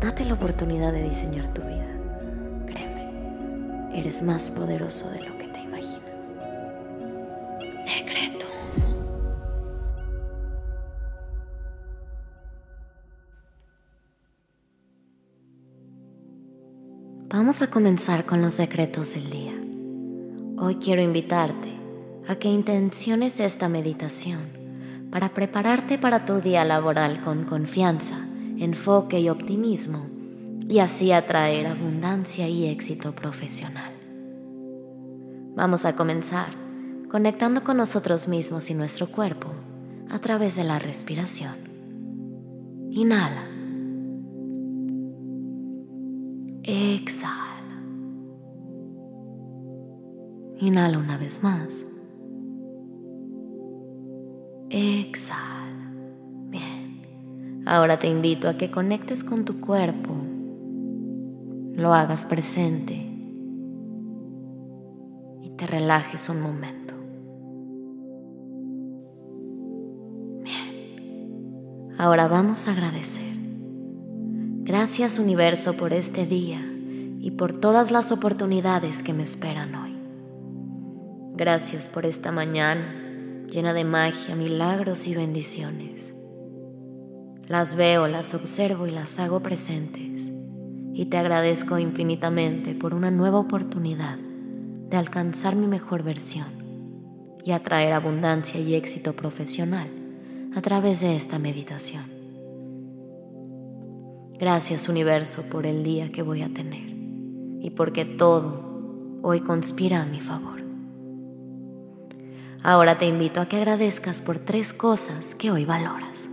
Date la oportunidad de diseñar tu vida. Créeme, eres más poderoso de lo que te imaginas. Decreto. Vamos a comenzar con los decretos del día. Hoy quiero invitarte a que intenciones esta meditación para prepararte para tu día laboral con confianza, enfoque y optimismo y así atraer abundancia y éxito profesional. Vamos a comenzar conectando con nosotros mismos y nuestro cuerpo a través de la respiración. Inhala. Exhala. Inhala una vez más. Exhala. Ahora te invito a que conectes con tu cuerpo. Lo hagas presente. Y te relajes un momento. Bien. Ahora vamos a agradecer. Gracias universo por este día y por todas las oportunidades que me esperan hoy. Gracias por esta mañana llena de magia, milagros y bendiciones. Las veo, las observo y las hago presentes. Y te agradezco infinitamente por una nueva oportunidad de alcanzar mi mejor versión y atraer abundancia y éxito profesional a través de esta meditación. Gracias universo por el día que voy a tener y porque todo hoy conspira a mi favor. Ahora te invito a que agradezcas por tres cosas que hoy valoras.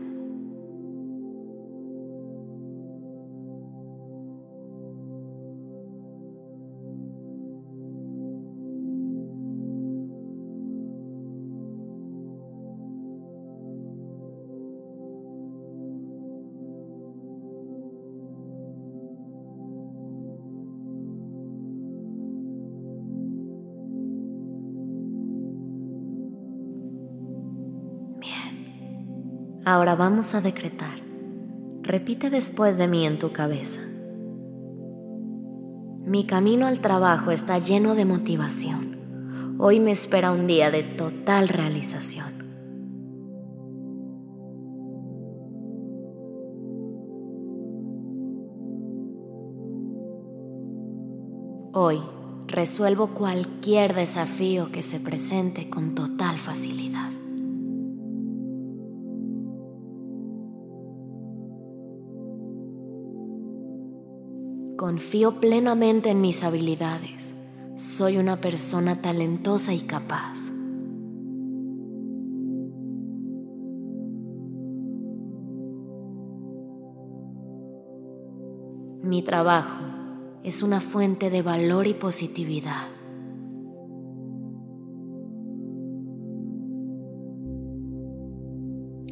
Ahora vamos a decretar. Repite después de mí en tu cabeza. Mi camino al trabajo está lleno de motivación. Hoy me espera un día de total realización. Hoy resuelvo cualquier desafío que se presente con total facilidad. Confío plenamente en mis habilidades. Soy una persona talentosa y capaz. Mi trabajo es una fuente de valor y positividad.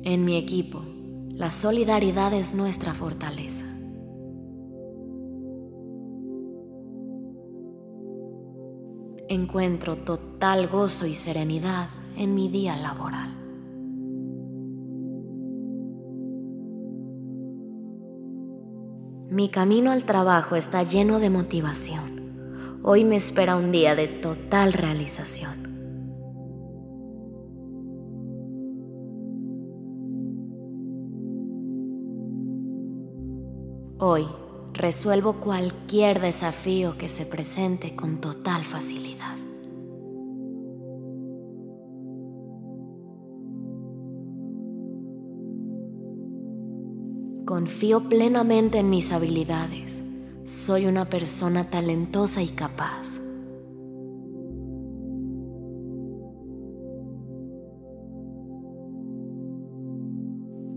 En mi equipo, la solidaridad es nuestra fortaleza. Encuentro total gozo y serenidad en mi día laboral. Mi camino al trabajo está lleno de motivación. Hoy me espera un día de total realización. Hoy resuelvo cualquier desafío que se presente con total facilidad. Confío plenamente en mis habilidades. Soy una persona talentosa y capaz.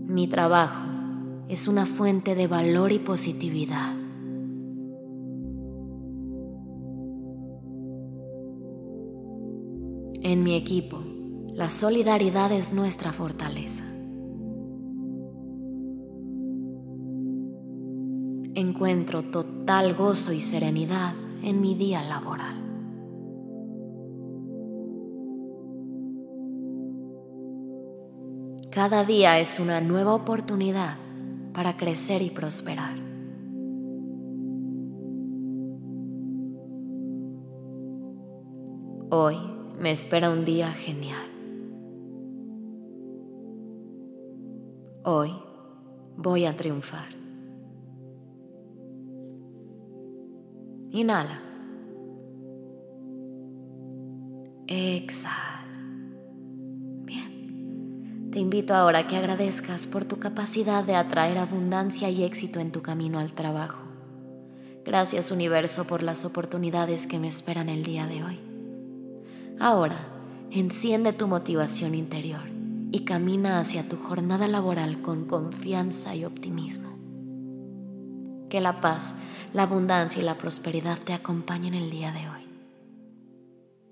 Mi trabajo es una fuente de valor y positividad. En mi equipo, la solidaridad es nuestra fortaleza. Encuentro total gozo y serenidad en mi día laboral. Cada día es una nueva oportunidad para crecer y prosperar. Hoy me espera un día genial. Hoy voy a triunfar. Inhala. Exhala. Te invito ahora a que agradezcas por tu capacidad de atraer abundancia y éxito en tu camino al trabajo. Gracias universo por las oportunidades que me esperan el día de hoy. Ahora, enciende tu motivación interior y camina hacia tu jornada laboral con confianza y optimismo. Que la paz, la abundancia y la prosperidad te acompañen el día de hoy.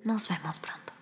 Nos vemos pronto.